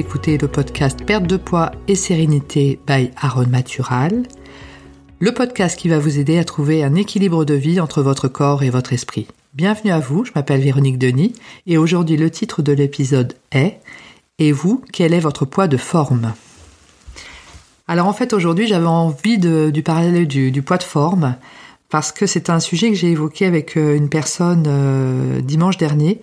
Écoutez le podcast Perte de poids et sérénité by Aaron Matural, le podcast qui va vous aider à trouver un équilibre de vie entre votre corps et votre esprit. Bienvenue à vous, je m'appelle Véronique Denis et aujourd'hui le titre de l'épisode est Et vous, quel est votre poids de forme? Alors en fait aujourd'hui j'avais envie de, du parler du, poids de forme parce que c'est un sujet que j'ai évoqué avec euh, une personne euh, dimanche dernier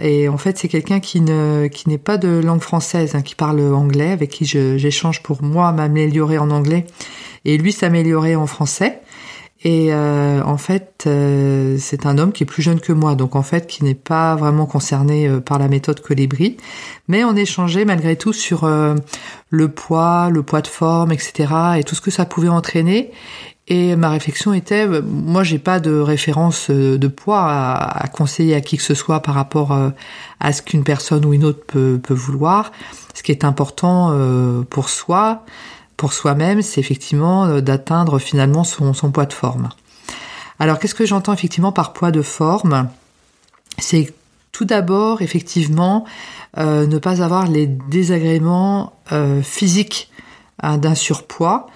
et en fait, c'est quelqu'un qui ne qui n'est pas de langue française, hein, qui parle anglais, avec qui j'échange pour moi m'améliorer en anglais, et lui s'améliorer en français. Et euh, en fait, euh, c'est un homme qui est plus jeune que moi, donc en fait, qui n'est pas vraiment concerné euh, par la méthode Colibri. Mais on échangeait malgré tout sur le poids, le poids de forme, etc., et tout ce que ça pouvait entraîner. Et ma réflexion était, euh, moi j'ai pas de référence euh, de poids à, conseiller à qui que ce soit par rapport euh, à ce qu'une personne ou une autre peut, vouloir. Ce qui est important pour soi, pour soi-même, c'est effectivement d'atteindre finalement son, son poids de forme. Alors qu'est-ce que j'entends effectivement par poids de forme? C'est tout d'abord effectivement ne pas avoir les désagréments physiques hein, d'un surpoids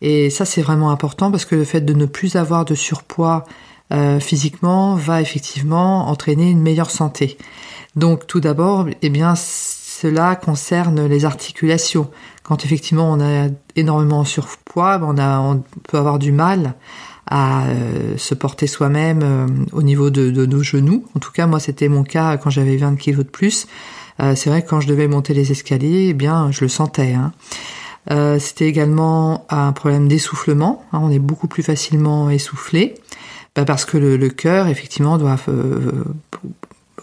et ça, c'est vraiment important parce que le fait de ne plus avoir de surpoids euh, physiquement va effectivement entraîner une meilleure santé. Donc, tout d'abord, eh bien, cela concerne les articulations. Quand effectivement on a énormément de surpoids, ben, on, a, on peut avoir du mal à euh, se porter soi-même euh, au niveau de, nos genoux. En tout cas, moi, c'était mon cas quand j'avais 20 kilos de plus. c'est vrai que quand je devais monter les escaliers, eh bien, je le sentais. Hein. Euh, c'était également un problème d'essoufflement. Hein, on est beaucoup plus facilement essoufflé bah, parce que le, cœur, effectivement, doit euh,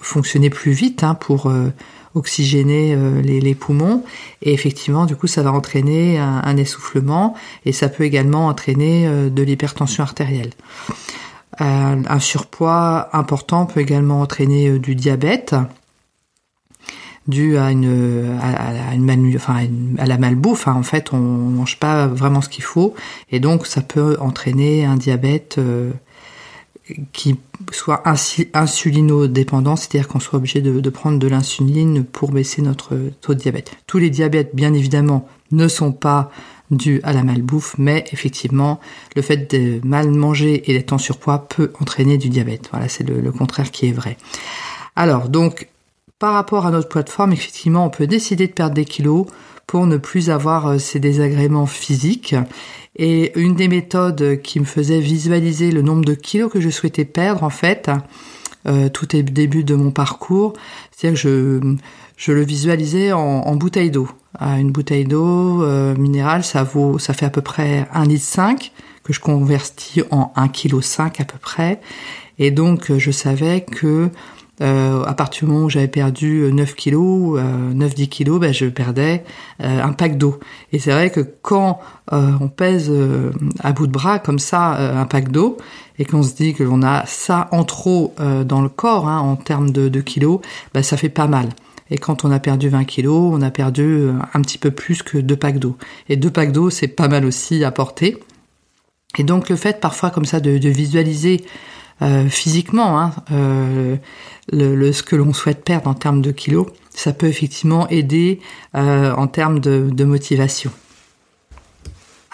fonctionner plus vite hein, pour euh, oxygéner les, poumons. Et effectivement, du coup, ça va entraîner un, essoufflement et ça peut également entraîner de l'hypertension artérielle. un surpoids important peut également entraîner du diabète dû à une à, une enfin à, la malbouffe. Hein. En fait, on mange pas vraiment ce qu'il faut, et donc ça peut entraîner un diabète euh, qui soit insulino-dépendant, c'est-à-dire qu'on soit obligé de, prendre de l'insuline pour baisser notre taux de diabète. Tous les diabètes, bien évidemment, ne sont pas dus à la malbouffe, mais effectivement, le fait de mal manger et d'être en surpoids peut entraîner du diabète. Voilà, c'est le contraire qui est vrai. Alors, donc, par rapport à notre plateforme, effectivement, on peut décider de perdre des kilos pour ne plus avoir euh, ces désagréments physiques. Et une des méthodes qui me faisait visualiser le nombre de kilos que je souhaitais perdre, en fait, euh, tout est début de mon parcours, c'est-à-dire que je, le visualisais en, bouteille d'eau. Une bouteille d'eau euh, minérale, ça vaut, ça fait à peu près 1 litre 5 que je convertis en 1 kg 5 à peu près. Et donc, je savais que euh, à partir du moment où j'avais perdu 9 kilos, euh, 9-10 kilos, ben, je perdais euh, un pack d'eau. Et c'est vrai que quand euh, on pèse euh, à bout de bras comme ça un pack d'eau, et qu'on se dit que l'on a ça en trop dans le corps hein, en termes de, de kilos, ben, ça fait pas mal. Et quand on a perdu 20 kilos, on a perdu un petit peu plus que deux packs d'eau. Et deux packs d'eau, c'est pas mal aussi à porter. Et donc le fait parfois comme ça de, de visualiser euh, physiquement, hein, euh, le, ce que l'on souhaite perdre en termes de kilos, ça peut effectivement aider euh, en termes de, de, motivation.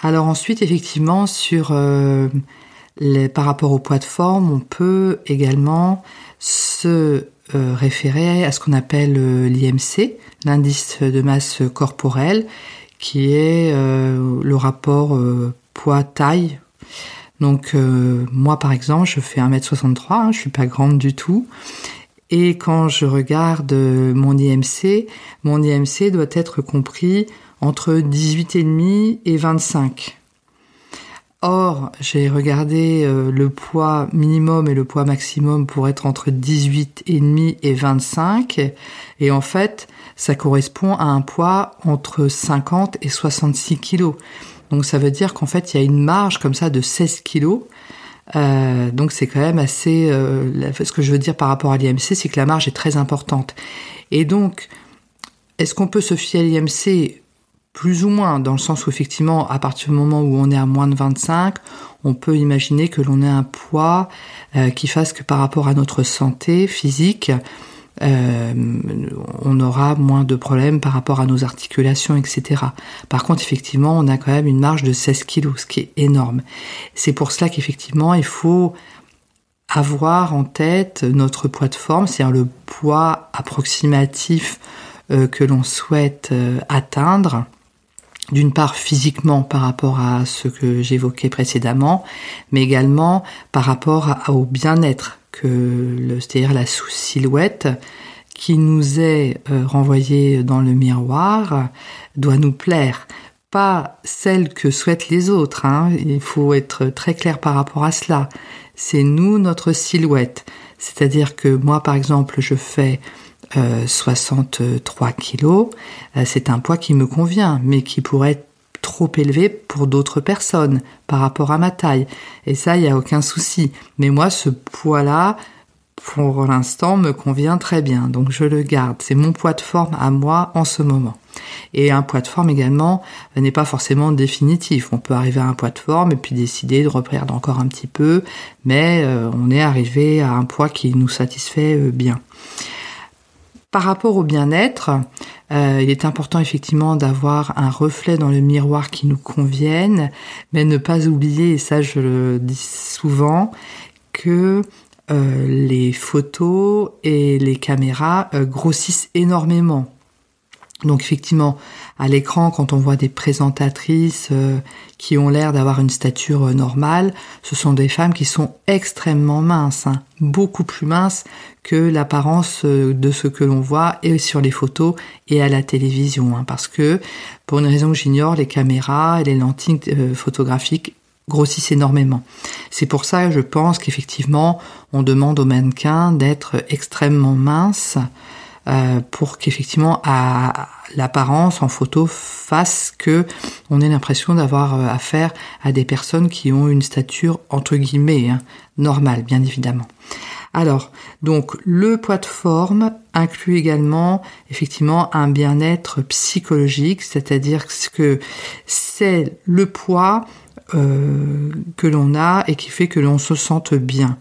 Alors ensuite, effectivement, sur les, par rapport au poids de forme, on peut également se référer à ce qu'on appelle l'IMC, l'indice de masse corporelle, qui est le rapport poids-taille donc euh, moi par exemple, je fais 1m63, hein, je suis pas grande du tout. Et quand je regarde mon IMC, mon IMC doit être compris entre 18,5 et 25. Or, j'ai regardé euh, le poids minimum et le poids maximum pour être entre 18,5 et 25. Et en fait, ça correspond à un poids entre 50 et 66 kilos. Donc ça veut dire qu'en fait, il y a une marge comme ça de 16 kilos. Euh, donc c'est quand même assez... Euh, ce que je veux dire par rapport à l'IMC, c'est que la marge est très importante. Et donc, est-ce qu'on peut se fier à l'IMC plus ou moins, dans le sens où effectivement, à partir du moment où on est à moins de 25, on peut imaginer que l'on ait un poids euh, qui fasse que par rapport à notre santé physique, on aura moins de problèmes par rapport à nos articulations, etc. Par contre, effectivement, on a quand même une marge de 16 kilos, ce qui est énorme. C'est pour cela qu'effectivement, il faut avoir en tête notre poids de forme, c'est-à-dire le poids approximatif que l'on souhaite atteindre d'une part physiquement par rapport à ce que j'évoquais précédemment, mais également par rapport au bien-être que c'est-à-dire la sous-silhouette qui nous est euh, renvoyée dans le miroir doit nous plaire, pas celle que souhaitent les autres. Hein. Il faut être très clair par rapport à cela. C'est nous notre silhouette. C'est-à-dire que moi, par exemple, je fais 63 euh, kilos, euh, c'est un poids qui me convient, mais qui pourrait être trop élevé pour d'autres personnes par rapport à ma taille. Et ça, il n'y a aucun souci. Mais moi, ce poids-là, pour l'instant, me convient très bien. Donc je le garde. C'est mon poids de forme à moi en ce moment. Et un poids de forme également n'est pas forcément définitif. On peut arriver à un poids de forme et puis décider de reperdre encore un petit peu, mais euh, on est arrivé à un poids qui nous satisfait bien. Par rapport au bien-être, euh, il est important effectivement d'avoir un reflet dans le miroir qui nous convienne, mais ne pas oublier, et ça je le dis souvent, que euh, les photos et les caméras euh, grossissent énormément. Donc effectivement, à l'écran, quand on voit des présentatrices euh, qui ont l'air d'avoir une stature euh, normale, ce sont des femmes qui sont extrêmement minces, hein, beaucoup plus minces que l'apparence euh, de ce que l'on voit et sur les photos et à la télévision. Hein, parce que, pour une raison que j'ignore, les caméras et les lentilles photographiques grossissent énormément. C'est pour ça que je pense qu'effectivement, on demande aux mannequins d'être extrêmement minces euh, pour qu'effectivement à l'apparence en photo fasse que on ait l'impression d'avoir euh, affaire à des personnes qui ont une stature entre guillemets hein, normale, bien évidemment. Alors, donc le poids de forme inclut également effectivement un bien-être psychologique, c'est-à-dire que c'est le poids euh, que l'on a et qui fait que l'on se sente bien.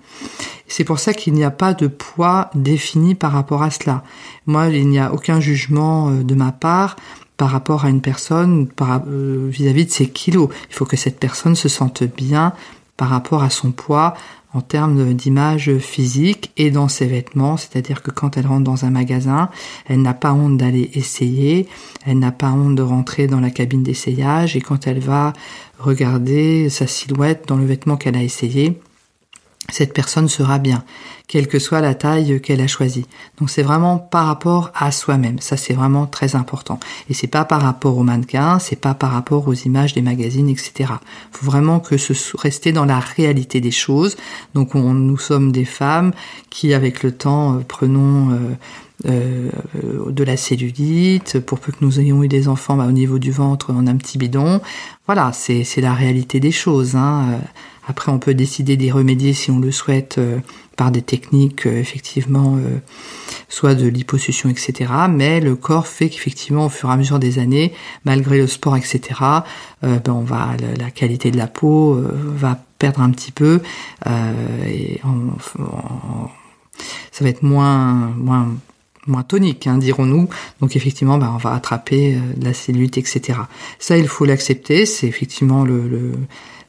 C'est pour ça qu'il n'y a pas de poids défini par rapport à cela. Moi, il n'y a aucun jugement euh, de ma part par rapport à une personne euh, vis-à-vis de ses kilos. Il faut que cette personne se sente bien par rapport à son poids en termes d'image physique et dans ses vêtements, c'est-à-dire que quand elle rentre dans un magasin, elle n'a pas honte d'aller essayer, elle n'a pas honte de rentrer dans la cabine d'essayage et quand elle va regarder sa silhouette dans le vêtement qu'elle a essayé, cette personne sera bien, quelle que soit la taille qu'elle a choisie. Donc c'est vraiment par rapport à soi-même. Ça c'est vraiment très important. Et c'est pas par rapport aux mannequins, c'est pas par rapport aux images des magazines, etc. Faut vraiment que ce rester dans la réalité des choses. Donc on, nous sommes des femmes qui, avec le temps, euh, prenons euh, euh, de la cellulite, pour peu que nous ayons eu des enfants, bah, au niveau du ventre, on a un petit bidon. Voilà, c'est la réalité des choses. Hein. Après, on peut décider d'y remédier si on le souhaite euh, par des techniques, euh, effectivement, euh, soit de liposuction, etc. Mais le corps fait qu'effectivement, au fur et à mesure des années, malgré le sport, etc., ben on va la, qualité de la peau va perdre un petit peu et ça va être moins tonique, hein, dirons-nous. Donc effectivement, ben, on va attraper la cellulite, etc. Ça, il faut l'accepter. C'est effectivement le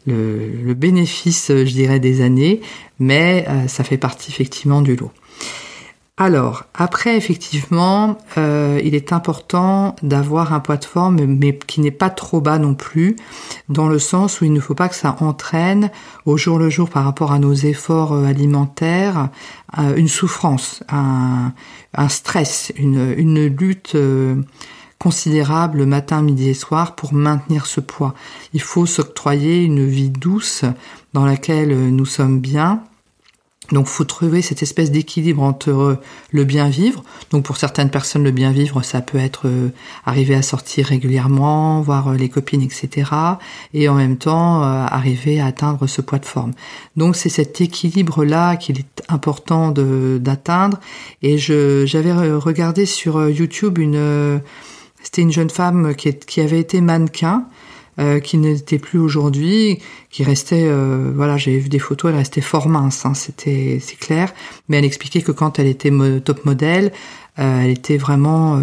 le, bénéfice, je dirais, des années, mais euh, ça fait partie effectivement du lot. Alors, après, effectivement, euh, il est important d'avoir un poids de forme, mais qui n'est pas trop bas non plus, dans le sens où il ne faut pas que ça entraîne au jour le jour par rapport à nos efforts euh, alimentaires une souffrance, un, stress, une, une lutte considérable matin, midi et soir pour maintenir ce poids. Il faut s'octroyer une vie douce dans laquelle nous sommes bien. Donc, faut trouver cette espèce d'équilibre entre le bien vivre. Donc, pour certaines personnes, le bien vivre, ça peut être euh, arriver à sortir régulièrement, voir euh, les copines, etc. Et en même temps, euh, arriver à atteindre ce poids de forme. Donc, c'est cet équilibre-là qu'il est important d'atteindre. Et j'avais regardé sur YouTube une, c'était une jeune femme qui, avait été mannequin euh, qui n'était plus aujourd'hui, qui restait, euh, voilà, j'ai vu des photos, elle restait fort mince, hein, c'était, c'est clair. Mais elle expliquait que quand elle était top modèle, euh, elle était vraiment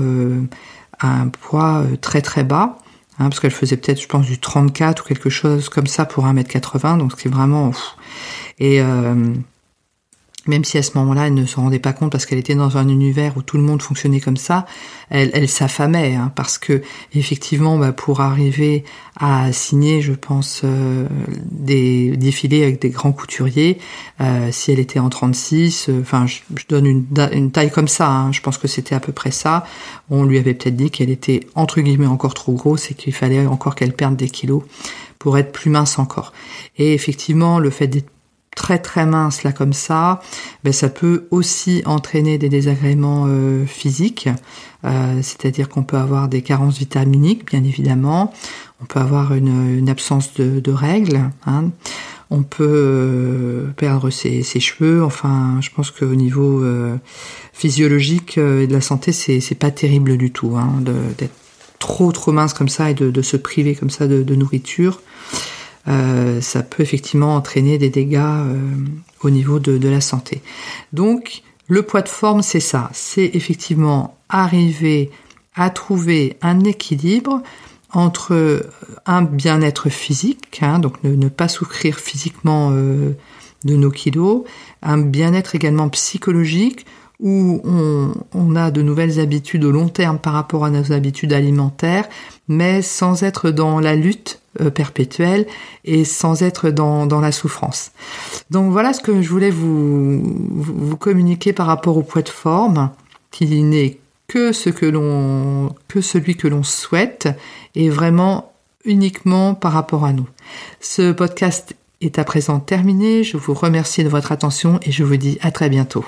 à un poids très très bas, hein, parce qu'elle faisait peut-être, je pense, du 34 ou quelque chose comme ça pour 1m80, donc c'est vraiment... Et même si à ce moment-là, elle ne se rendait pas compte parce qu'elle était dans un univers où tout le monde fonctionnait comme ça, elle, s'affamait hein, parce que effectivement, bah, pour arriver à signer, je pense, euh, des défilés avec des grands couturiers, euh, si elle était en 36, euh, enfin, je, donne une, une, taille comme ça, hein, je pense que c'était à peu près ça. On lui avait peut-être dit qu'elle était entre guillemets encore trop grosse et qu'il fallait encore qu'elle perde des kilos pour être plus mince encore. Et effectivement, le fait d'être très très mince là comme ça, ben ça peut aussi entraîner des désagréments euh, physiques, euh, c'est-à-dire qu'on peut avoir des carences vitaminiques bien évidemment, on peut avoir une, absence de, règles, hein. on peut euh, perdre ses, cheveux, enfin je pense qu'au niveau physiologique et de la santé c'est pas terrible du tout hein, d'être trop trop mince comme ça et de, se priver comme ça de nourriture. Euh, ça peut effectivement entraîner des dégâts euh, au niveau de, la santé. Donc, le poids de forme, c'est ça. C'est effectivement arriver à trouver un équilibre entre un bien-être physique, hein, donc ne, pas souffrir physiquement euh, de nos kilos, un bien-être également psychologique, où on, a de nouvelles habitudes au long terme par rapport à nos habitudes alimentaires, mais sans être dans la lutte euh, perpétuelle et sans être dans, la souffrance. Donc voilà ce que je voulais vous, vous communiquer par rapport au poids de forme, qui n'est que ce que l'on, que celui que l'on souhaite et vraiment uniquement par rapport à nous. Ce podcast est à présent terminé. Je vous remercie de votre attention et je vous dis à très bientôt.